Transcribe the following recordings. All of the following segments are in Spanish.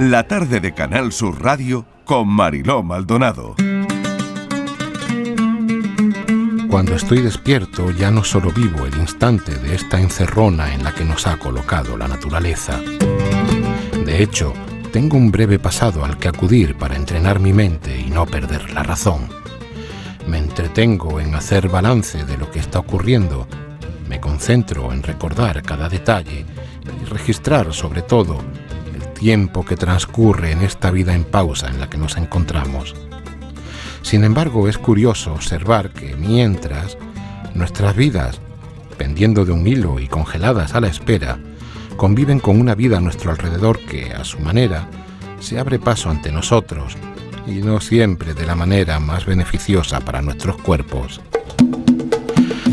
la tarde de Canal Sur Radio con Mariló Maldonado. Cuando estoy despierto ya no solo vivo el instante de esta encerrona en la que nos ha colocado la naturaleza. De hecho, tengo un breve pasado al que acudir para entrenar mi mente y no perder la razón. Me entretengo en hacer balance de lo que está ocurriendo, me concentro en recordar cada detalle y registrar sobre todo tiempo que transcurre en esta vida en pausa en la que nos encontramos. Sin embargo, es curioso observar que mientras nuestras vidas, pendiendo de un hilo y congeladas a la espera, conviven con una vida a nuestro alrededor que, a su manera, se abre paso ante nosotros y no siempre de la manera más beneficiosa para nuestros cuerpos.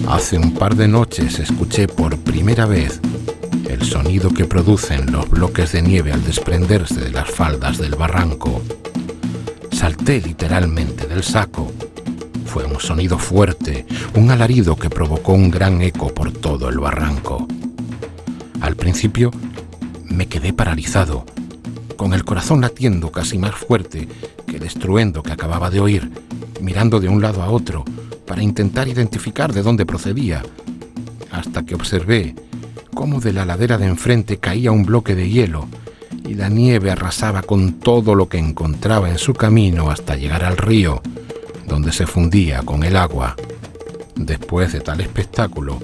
Hace un par de noches escuché por primera vez el sonido que producen los bloques de nieve al desprenderse de las faldas del barranco Salté literalmente del saco. Fue un sonido fuerte, un alarido que provocó un gran eco por todo el barranco. Al principio me quedé paralizado, con el corazón latiendo casi más fuerte que el estruendo que acababa de oír, mirando de un lado a otro para intentar identificar de dónde procedía, hasta que observé cómo de la ladera de enfrente caía un bloque de hielo y la nieve arrasaba con todo lo que encontraba en su camino hasta llegar al río, donde se fundía con el agua. Después de tal espectáculo,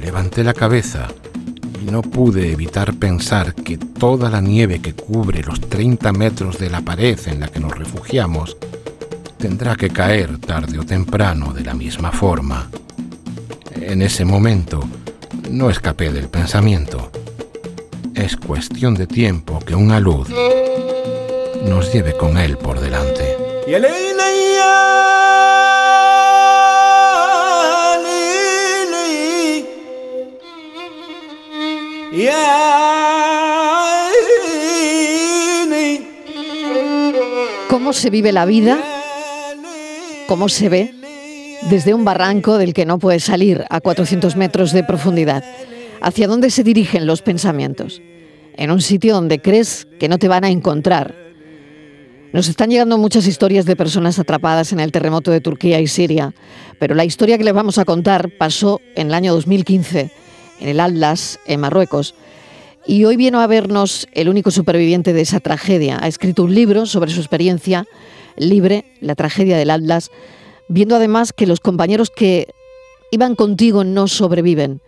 levanté la cabeza y no pude evitar pensar que toda la nieve que cubre los 30 metros de la pared en la que nos refugiamos tendrá que caer tarde o temprano de la misma forma. En ese momento, no escapé del pensamiento es cuestión de tiempo que una luz nos lleve con él por delante. ¿Cómo se vive la vida? ¿Cómo se ve desde un barranco del que no puede salir a 400 metros de profundidad? ¿Hacia dónde se dirigen los pensamientos? En un sitio donde crees que no te van a encontrar. Nos están llegando muchas historias de personas atrapadas en el terremoto de Turquía y Siria, pero la historia que les vamos a contar pasó en el año 2015, en el Atlas, en Marruecos. Y hoy vino a vernos el único superviviente de esa tragedia. Ha escrito un libro sobre su experiencia libre, la tragedia del Atlas, viendo además que los compañeros que iban contigo no sobreviven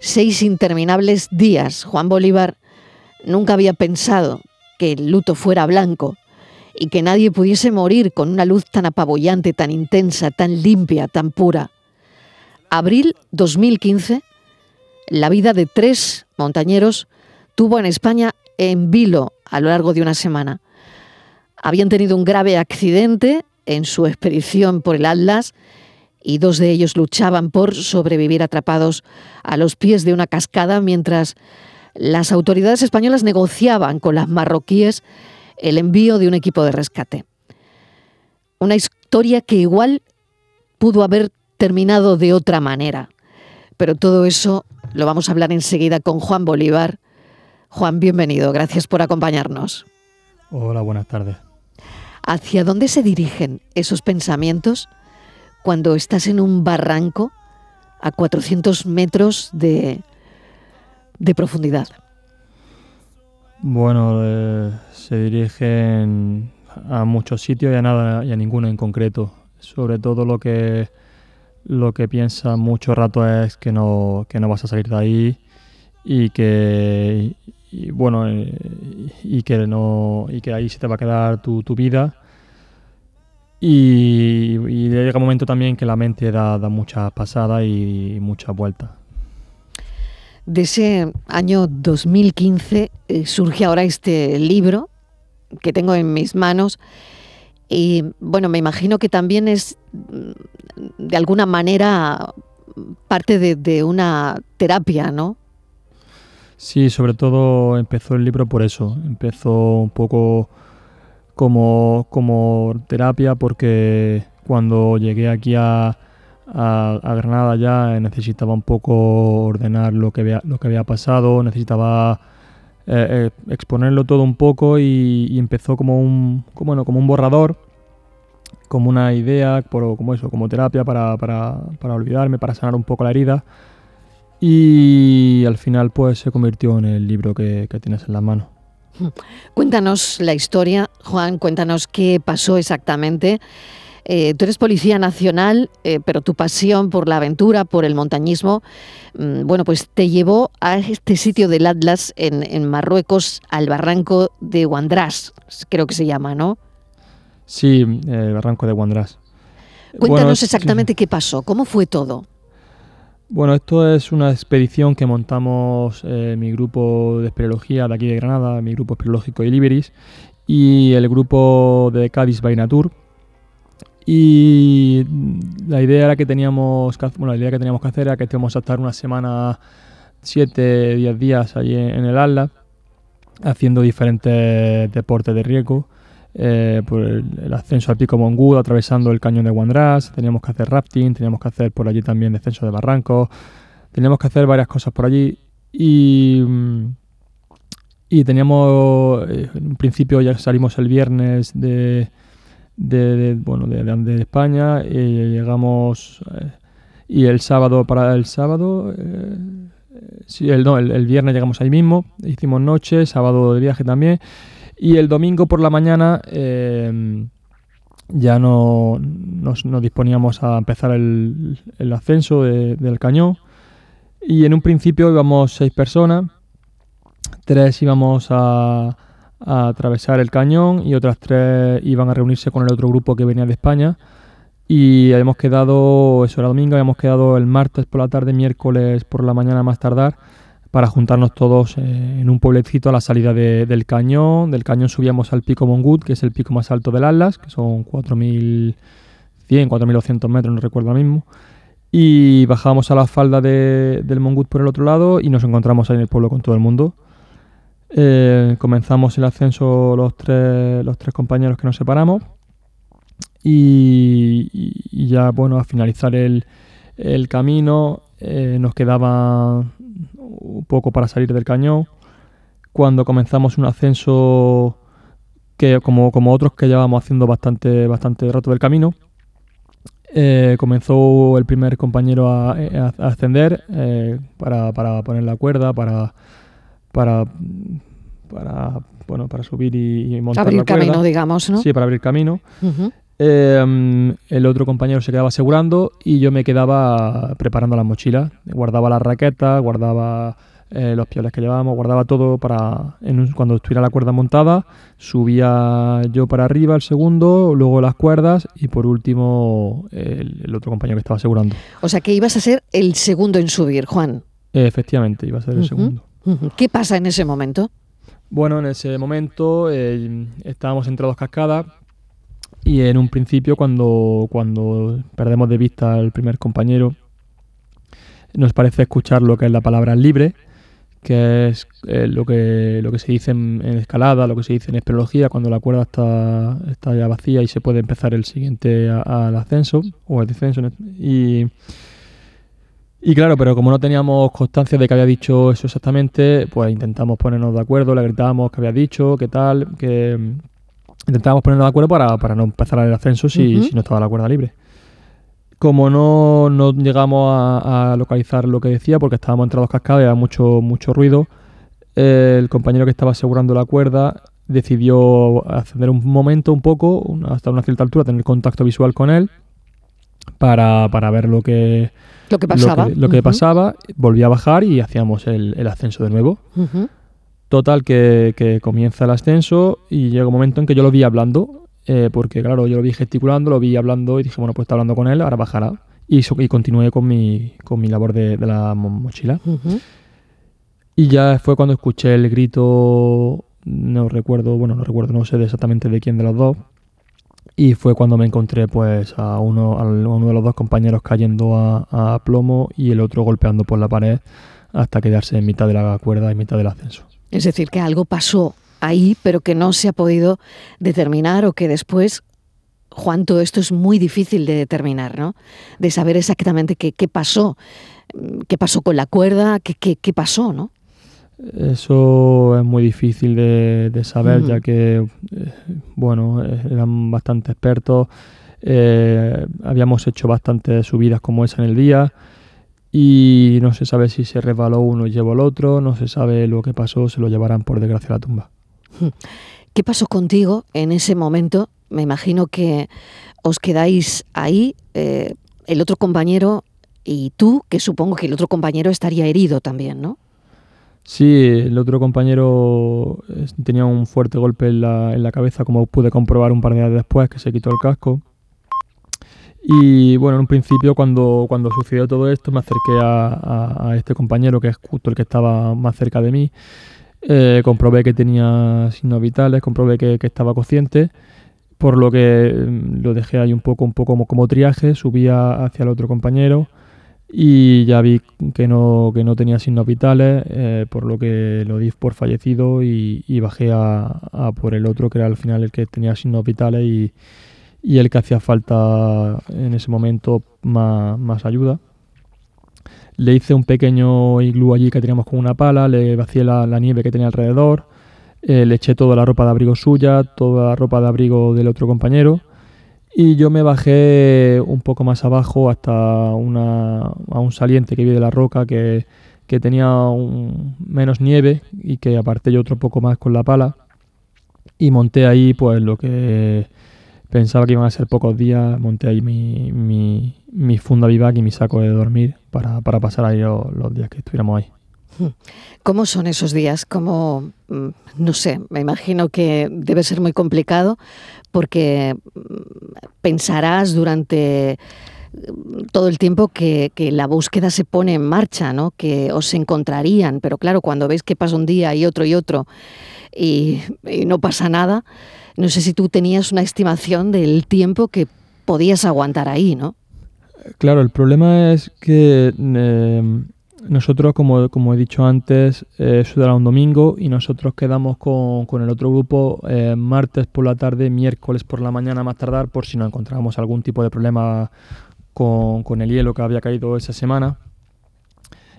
seis interminables días. Juan Bolívar nunca había pensado que el luto fuera blanco y que nadie pudiese morir con una luz tan apabullante, tan intensa, tan limpia, tan pura. Abril 2015, la vida de tres montañeros tuvo en España en vilo a lo largo de una semana. Habían tenido un grave accidente en su expedición por el Atlas y dos de ellos luchaban por sobrevivir atrapados a los pies de una cascada mientras las autoridades españolas negociaban con las marroquíes el envío de un equipo de rescate. Una historia que igual pudo haber terminado de otra manera, pero todo eso lo vamos a hablar enseguida con Juan Bolívar. Juan, bienvenido, gracias por acompañarnos. Hola, buenas tardes. ¿Hacia dónde se dirigen esos pensamientos cuando estás en un barranco a 400 metros de, de profundidad? Bueno, eh, se dirigen a muchos sitios y a nada y a ninguno en concreto. Sobre todo lo que lo que piensa mucho rato es que no, que no vas a salir de ahí y que bueno eh, y que no y que ahí se te va a quedar tu, tu vida y, llega un momento también que la mente da, da muchas pasadas y, muchas vueltas. De ese año 2015 eh, surge ahora este libro que tengo en mis manos. Y bueno, me imagino que también es mm, de alguna manera parte de, una terapia, ¿no? Sí, sobre todo empezó el libro por eso. Empezó un poco como, como terapia porque cuando llegué aquí a, a, Granada ya necesitaba un poco ordenar lo que había, lo que había pasado, necesitaba eh, exponerlo todo un poco y, empezó como un, como, bueno, como un borrador, como una idea, por, como eso, como terapia para, para, para olvidarme, para sanar un poco la herida. Y al final pues se convirtió en el libro que, que tienes en las manos. Cuéntanos la historia, Juan, cuéntanos qué pasó exactamente. Eh, tú eres policía nacional, eh, pero tu pasión por la aventura, por el montañismo, mm, bueno, pues te llevó a este sitio del Atlas en, Marruecos, al barranco de Wandras, creo que se llama, ¿no? Sí, el barranco de Wandras. Cuéntanos exactamente qué pasó, cómo fue todo. Bueno, esto es una expedición que montamos eh, mi grupo de espeleología de aquí de Granada, mi grupo espeleológico Iliberis y el grupo de Cádiz Bainatur. Y la idea que teníamos que, bueno, la idea que teníamos que hacer era que íbamos a estar una semana, 7, 10 días allí en, el Atlas, haciendo diferentes deportes de riesgo. Eh, por el, ascenso al pico Mongud, atravesando el cañón de Wandras, teníamos que hacer rafting, teníamos que hacer por allí también descenso de barrancos, teníamos que hacer varias cosas por allí. Y, y teníamos, eh, en un principio ya salimos el viernes de, de, bueno, de, de, España y llegamos eh, y el sábado para el sábado el, no, el viernes llegamos ahí mismo, hicimos noche, sábado de viaje también y el domingo por la mañana em, ya no, nos, disponíamos a empezar el, ascenso del cañón. Y en un principio íbamos seis personas, tres íbamos a, atravesar el cañón y otras tres iban a reunirse con el otro grupo que venía de España. Y habíamos quedado, eso era domingo, habíamos quedado el martes por la tarde, miércoles por la mañana más tardar, para juntarnos todos eh, en un pueblecito a la salida del cañón. Del cañón subíamos al pico Mongut, que es el pico más alto del Atlas, que son 4.100, 4.200 metros, no recuerdo ahora mismo. Y bajábamos a la falda del Mongut por el otro lado y nos encontramos ahí en el pueblo con todo el mundo. Eh, comenzamos el ascenso los tres, los tres compañeros que nos separamos. Y, ya, bueno, a finalizar el, camino eh, nos quedaba un poco para salir del cañón. Cuando comenzamos un ascenso que como, como otros que llevamos haciendo bastante, bastante rato del camino, eh, comenzó el primer compañero a, ascender eh, para, poner la cuerda, para, para, para, bueno, para subir y, montar abrir camino, digamos, ¿no? Sí, para abrir camino. Em, el otro compañero se quedaba asegurando y yo me quedaba preparando la mochila. Guardaba las raquetas, guardaba eh, los pioles que llevábamos, guardaba todo para cuando estuviera la cuerda montada. Subía yo para arriba el segundo, luego las cuerdas y por último el, otro compañero que estaba asegurando. O sea que ibas a ser el segundo en subir, Juan. efectivamente, iba a ser el segundo. ¿Qué pasa en ese momento? Bueno, en ese momento eh, estábamos entre dos cascadas y en un principio, cuando, cuando perdemos de vista al primer compañero, nos parece escuchar lo que es la palabra libre, que es eh, lo, que, lo que se dice en, escalada, lo que se dice en espeleología, cuando la cuerda está, está ya vacía y se puede empezar el siguiente al ascenso o el descenso. Y, y claro, pero como no teníamos constancia de que había dicho eso exactamente, pues intentamos ponernos de acuerdo, le gritamos que había dicho, qué tal, que intentábamos ponernos de acuerdo para, no empezar el ascenso si, si, no estaba la cuerda libre. Como no, no llegamos a, localizar lo que decía, porque estábamos entre dos cascadas y había mucho, mucho ruido, el compañero que estaba asegurando la cuerda decidió ascender un momento, un poco, hasta una cierta altura, tener contacto visual con él para, ver lo que, lo que pasaba. Lo que, pasaba, volvía a bajar y hacíamos el, ascenso de nuevo. Total, que, comienza el ascenso y llega un momento en que yo lo vi hablando, eh, porque claro, yo lo vi gesticulando, lo vi hablando y dije, bueno, pues está hablando con él, ahora bajará. Y, y continué con mi, con mi labor de, la mochila. Y ya fue cuando escuché el grito, no recuerdo, bueno, no recuerdo, no sé exactamente de quién de los dos. Y fue cuando me encontré pues a uno, a uno de los dos compañeros cayendo a, a plomo y el otro golpeando por la pared hasta quedarse en mitad de la cuerda y mitad del ascenso. Es decir, que algo pasó ahí, pero que no se ha podido determinar o que después, Juan, todo esto es muy difícil de determinar, ¿no? De saber exactamente qué, pasó, qué pasó con la cuerda, qué, qué, pasó, ¿no? Eso es muy difícil de, saber, ya que, eh, bueno, eran bastante expertos, eh, habíamos hecho bastantes subidas como esa en el día y no se sabe si se resbaló uno y llevó el otro, no se sabe lo que pasó, se lo llevarán por desgracia a la tumba. ¿Qué pasó contigo en ese momento? Me imagino que os quedáis ahí, eh, el otro compañero y tú, que supongo que el otro compañero estaría herido también, ¿no? Sí, el otro compañero tenía un fuerte golpe en la, en la cabeza, como pude comprobar un par de días después, que se quitó el casco. Y bueno, en un principio cuando, cuando sucedió todo esto me acerqué a, este compañero, que es justo el que estaba más cerca de mí. Eh, comprobé que tenía signos vitales, comprobé que, estaba consciente, por lo que mm, lo dejé ahí un poco, un poco como, como triaje, subía hacia el otro compañero y ya vi que no, que no tenía signos vitales, eh, por lo que lo di por fallecido y, bajé a, por el otro, que era al final el que tenía signos vitales y, el que hacía falta en ese momento más, ayuda. Le hice un pequeño iglú allí que teníamos con una pala, le vacié la, nieve que tenía alrededor, eh, le eché toda la ropa de abrigo suya, toda la ropa de abrigo del otro compañero y yo me bajé un poco más abajo hasta una, a un saliente que vi de la roca que, tenía menos nieve y que aparté yo otro poco más con la pala. Y monté ahí pues lo que pensaba que iban a ser pocos días, monté ahí mi, mi, funda vivac y mi saco de dormir para, pasar ahí los días que estuviéramos ahí. ¿Cómo son esos días? Como, mm, no sé, me imagino que debe ser muy complicado porque mm, pensarás durante todo el tiempo que, la búsqueda se pone en marcha, ¿no? que os encontrarían, pero claro, cuando ves que pasa un día y otro y otro y, no pasa nada, no sé si tú tenías una estimación del tiempo que podías aguantar ahí, ¿no? Claro, el problema es que em, nosotros, como, como, he dicho antes, eh, eso era un domingo y nosotros quedamos con, con el otro grupo eh, martes por la tarde, miércoles por la mañana más tardar, por si nos encontrábamos algún tipo de problema con, con, el hielo que había caído esa semana.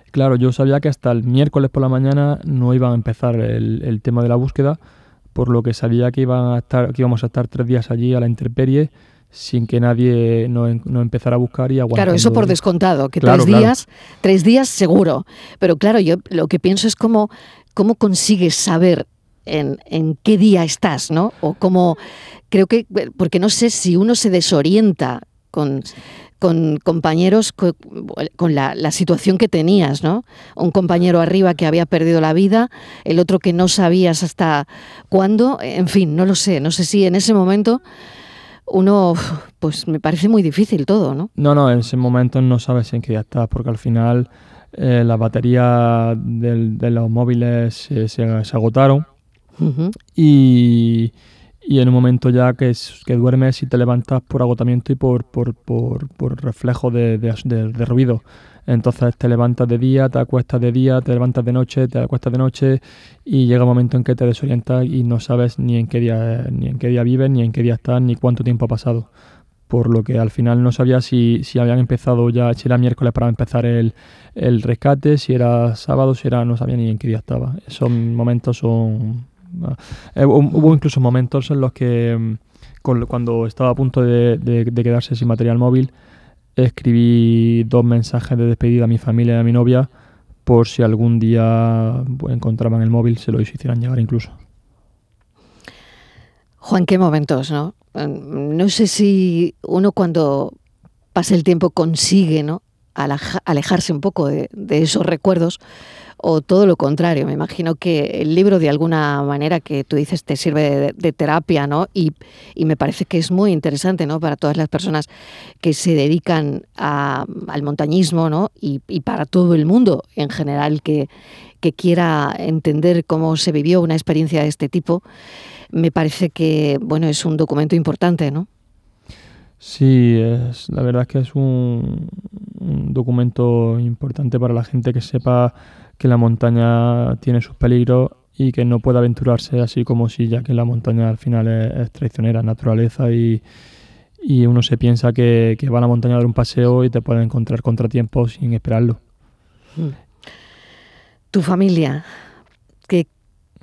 Claro, yo sabía que hasta el miércoles por la mañana no iba a empezar el, el tema de la búsqueda, por lo que sabía que, iban a estar, que íbamos a estar tres días allí a la intemperie sin que nadie no, no, empezara a buscar y aguantar. Claro, eso por descontado, que tres días, tres días seguro. Pero claro, yo lo que pienso es cómo, cómo consigues saber en, en, qué día estás, ¿no? O cómo, creo que, porque no sé si uno se desorienta con, con compañeros, con, la, la, situación que tenías, ¿no? Un compañero arriba que había perdido la vida, el otro que no sabías hasta cuándo, en fin, no lo sé, no sé si en ese momento uno, pues me parece muy difícil todo, ¿no? No, no, en ese momento no sabes en qué día estás, porque al final eh, las baterías de los móviles se, agotaron y, en un momento ya que, que duermes y te levantas por agotamiento y por, por, por, reflejo de, de ruido. Entonces te levantas de día, te acuestas de día, te levantas de noche, te acuestas de noche y llega un momento en que te desorientas y no sabes ni en qué día, ni en qué día vives, ni en qué día estás, ni cuánto tiempo ha pasado. Por lo que al final no sabía si, si habían empezado ya, si era miércoles para empezar el, el rescate, si era sábado, si era, no sabía ni en qué día estaba. Esos momentos son... Eh, hubo incluso momentos en los que mm, cuando estaba a punto de, quedarse sin material móvil, escribí dos mensajes de despedida a mi familia y a mi novia por si algún día pues, encontraban el móvil, se lo hicieran llegar incluso. Juan, qué momentos, ¿no? No sé si uno cuando pasa el tiempo consigue, ¿no? Alejarse un poco de, esos recuerdos o todo lo contrario. Me imagino que el libro de alguna manera que tú dices te sirve de, terapia, ¿no? Y, me parece que es muy interesante, ¿no? Para todas las personas que se dedican al montañismo, ¿no? Y, para todo el mundo en general que, que quiera entender cómo se vivió una experiencia de este tipo, me parece que, bueno, es un documento importante, ¿no? Sí, es, la verdad es que es un, documento importante para la gente que sepa que la montaña tiene sus peligros y que no puede aventurarse así como si ya que la montaña al final es, traicionera, naturaleza y, uno se piensa que, va a la montaña a dar un paseo y te puede encontrar contratiempos sin esperarlo. Hmm. Tu familia, ¿qué,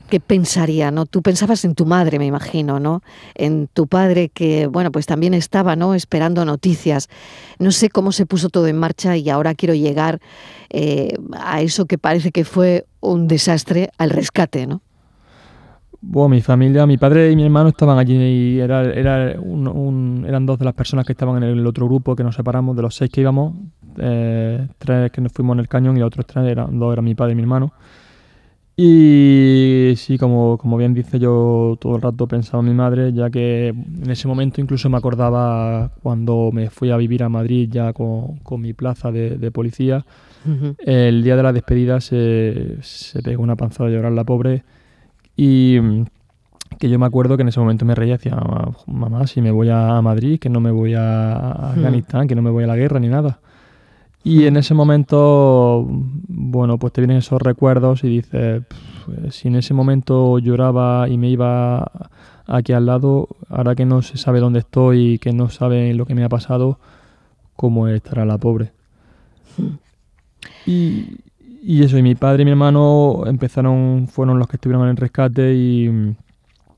qué pensaría, ¿no? Tú pensabas en tu madre, me imagino, ¿no? En tu padre que, bueno, pues también estaba, ¿no? Esperando noticias. No sé cómo se puso todo en marcha y ahora quiero llegar eh, a eso que parece que fue un desastre, al rescate, ¿no? Bueno, mi familia, mi padre y mi hermano estaban allí y era, era un, eran dos de las personas que estaban en el otro grupo que nos separamos, de los seis que íbamos, eh, tres que nos fuimos en el cañón y los otros tres, eran, dos eran mi padre y mi hermano. Y sí, como, como bien dice, yo todo el rato pensaba en mi madre, ya que en ese momento incluso me acordaba cuando me fui a vivir a Madrid ya con, con mi plaza de, de policía. El día de la despedida se, se pegó una panzada de llorar la pobre y que yo me acuerdo que en ese momento me reía y decía, mamá, si me voy a Madrid, que no me voy a Afganistán, que no me voy a la guerra ni nada. Y en ese momento, bueno, pues te vienen esos recuerdos y dices, si en ese momento lloraba y me iba aquí al lado, ahora que no se sabe dónde estoy y que no sabe lo que me ha pasado, ¿cómo estará la pobre? Y, y eso, y mi padre y mi hermano empezaron, fueron los que estuvieron en el rescate y,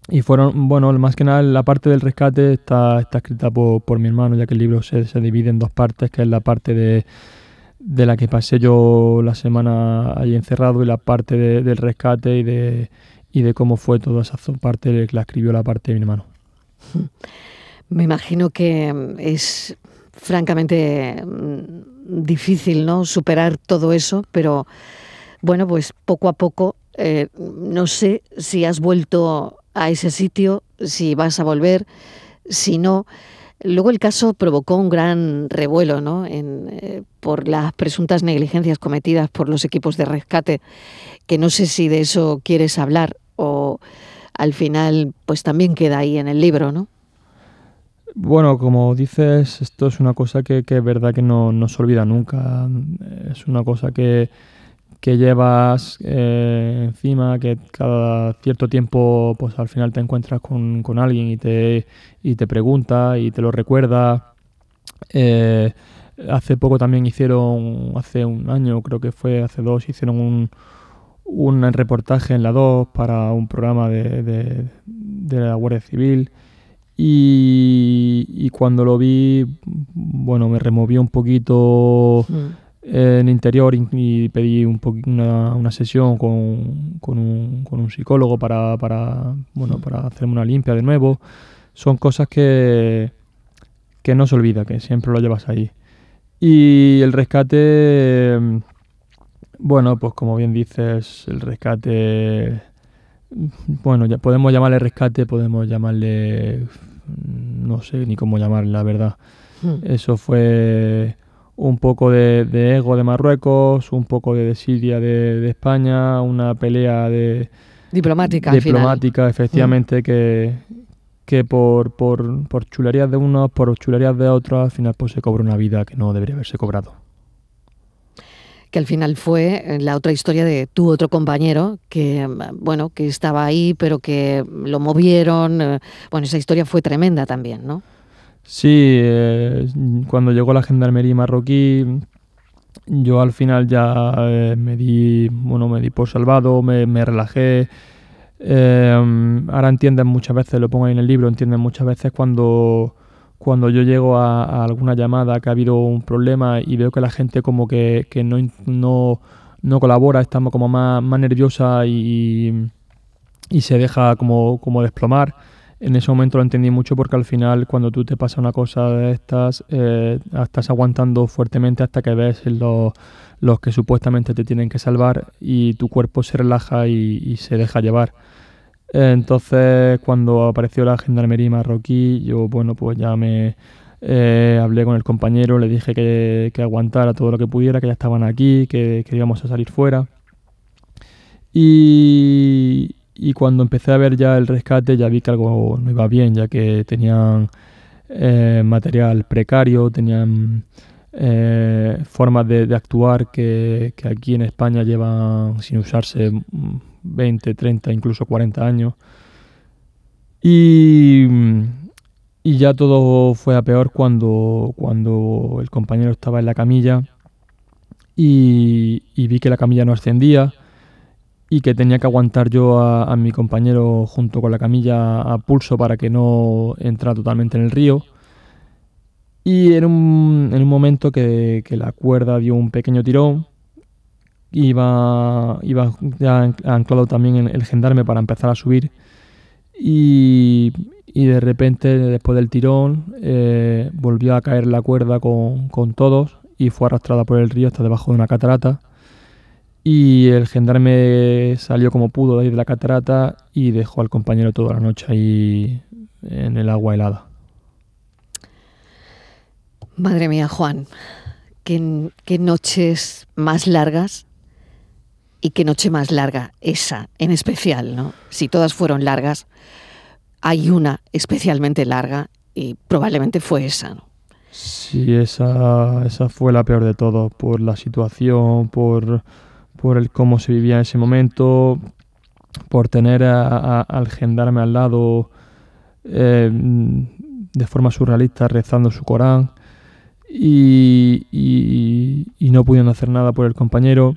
y fueron, bueno, más que nada la parte del rescate está, está escrita por, por mi hermano, ya que el libro se, se divide en dos partes, que es la parte de de la que pasé yo la semana ahí encerrado y la parte del rescate y de, y de cómo fue toda esa parte que la escribió la parte de mi hermano. Me imagino que es francamente mm, difícil no superar todo eso, pero bueno, pues poco a poco eh, no sé si has vuelto a ese sitio, si vas a volver, si no. Luego el caso provocó un gran revuelo ¿no? en, eh, por las presuntas negligencias cometidas por los equipos de rescate, que no sé si de eso quieres hablar o al final pues también queda ahí en el libro, ¿no? Bueno, como dices, esto es una cosa que, que es verdad que no, no se olvida nunca. Es una cosa que, que llevas eh, encima, que cada cierto tiempo pues al final te encuentras con, con alguien y te, y te pregunta y te lo recuerda. Eh, hace poco también hicieron, hace un año creo que fue, hace dos, hicieron un, un reportaje en la 2 para un programa de, de, la Guardia Civil. Y, y, cuando lo vi, bueno, me removió un poquito... Mm en interior y pedí un una, una, sesión con, con, un, con, un, psicólogo para, para, bueno, para hacerme una limpia de nuevo. Son cosas que, que no se olvida, que siempre lo llevas ahí. Y el rescate, bueno, pues como bien dices, el rescate, bueno, ya podemos llamarle rescate, podemos llamarle, no sé ni cómo llamarle, la verdad. Eso fue un poco de, ego de Marruecos, un poco de desidia de, de España, una pelea de diplomática, diplomática efectivamente, mm. que, que por, por, por chulerías de unos, por chulerías de otros, al final pues se cobra una vida que no debería haberse cobrado. Que al final fue eh, la otra historia de tu otro compañero, que bueno, que estaba ahí, pero que lo movieron. Eh, bueno, esa historia fue tremenda también, ¿no? Sí, eh, cuando llegó la gendarmería marroquí, yo al final ya eh, me di, bueno, me di por salvado, me, me relajé. Eh, ahora entienden muchas veces, lo pongo ahí en el libro, entienden muchas veces cuando, cuando yo llego a, alguna llamada que ha habido un problema y veo que la gente como que, que no, no, no, colabora, está como más, más nerviosa y, y se deja como, como desplomar en ese momento lo entendí mucho porque al final cuando tú te pasa una cosa de estas, eh, estás aguantando fuertemente hasta que ves los, los que supuestamente te tienen que salvar y tu cuerpo se relaja y, se deja llevar. Entonces cuando apareció la gendarmería marroquí, yo bueno pues ya me eh, hablé con el compañero, le dije que, que, aguantara todo lo que pudiera, que ya estaban aquí, que, que íbamos a salir fuera. Y, y cuando empecé a ver ya el rescate ya vi que algo no iba bien, ya que tenían eh, material precario, tenían eh, formas de, actuar que, aquí en España llevan sin usarse 20, 30, incluso 40 años. Y, y ya todo fue a peor cuando, cuando el compañero estaba en la camilla y vi que la camilla no ascendía y que tenía que aguantar yo a, mi compañero junto con la camilla a pulso para que no entrara totalmente en el río. Y en un, en un momento que, la cuerda dio un pequeño tirón, iba, iba ya anclado también el gendarme para empezar a subir y, de repente después del tirón eh, volvió a caer la cuerda con, con todos y fue arrastrada por el río hasta debajo de una catarata y el gendarme salió como pudo de ahí de la catarata y dejó al compañero toda la noche ahí en el agua helada. Madre mía, Juan, qué, qué noches más largas y qué noche más larga, esa en especial, ¿no? Si todas fueron largas, hay una especialmente larga y probablemente fue esa, ¿no? Sí, esa, esa fue la peor de todo, por la situación, por por el cómo se vivía en ese momento, por tener al gendarme al lado eh, de forma surrealista rezando su Corán y, no pudiendo hacer nada por el compañero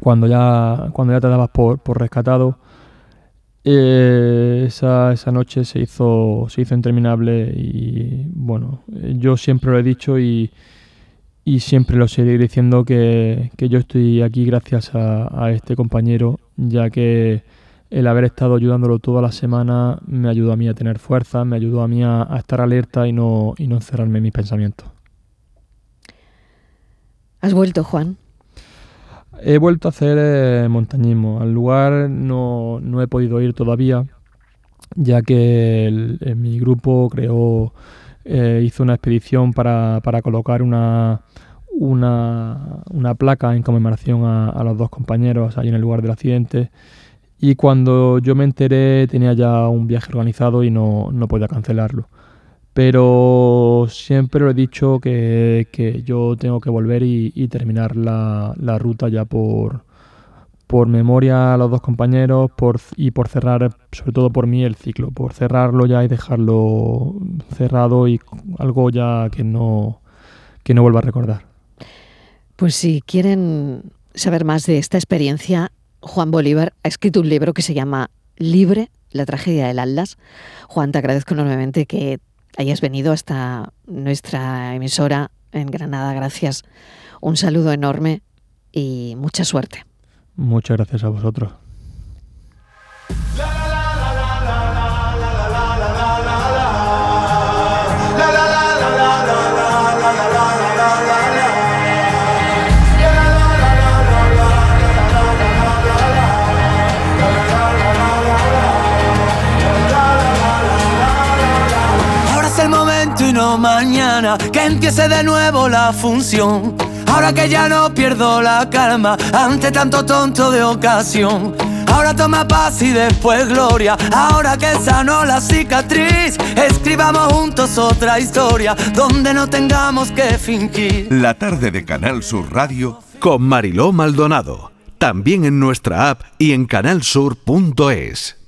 cuando ya, cuando ya te dabas por, por rescatado. Eh, esa, esa, noche se hizo, se hizo interminable y bueno, yo siempre lo he dicho y, y siempre lo seguiré diciendo que, yo estoy aquí gracias a, este compañero, ya que el haber estado ayudándolo toda la semana me ayudó a mí a tener fuerza, me ayudó a mí a, estar alerta y no, y no encerrarme en mis pensamientos. ¿Has vuelto, Juan? He vuelto a hacer eh, montañismo. Al lugar no, he podido ir todavía, ya que mi grupo creó eh, hizo una expedición para, para colocar una, una, una, placa en conmemoración a, los dos compañeros ahí en el lugar del accidente. Y cuando yo me enteré tenía ya un viaje organizado y no, no podía cancelarlo. Pero siempre lo he dicho que, que yo tengo que volver y, y terminar la, la ruta ya por, por memoria a los dos compañeros por, y por cerrar, sobre todo por mí, el ciclo, por cerrarlo ya y dejarlo cerrado y algo ya que no, que no vuelva a recordar. Pues si quieren saber más de esta experiencia, Juan Bolívar ha escrito un libro que se llama Libre, la tragedia del Atlas. Juan, te agradezco enormemente que hayas venido hasta nuestra emisora en Granada. Gracias. Un saludo enorme y mucha suerte. Muchas gracias a vosotros. Ahora es el momento y no mañana que empiece de nuevo la función Ahora que ya no pierdo la calma ante tanto tonto de ocasión. Ahora toma paz y después gloria. Ahora que sanó la cicatriz, escribamos juntos otra historia donde no tengamos que fingir. La tarde de Canal Sur Radio con Mariló Maldonado. También en nuestra app y en canalsur.es.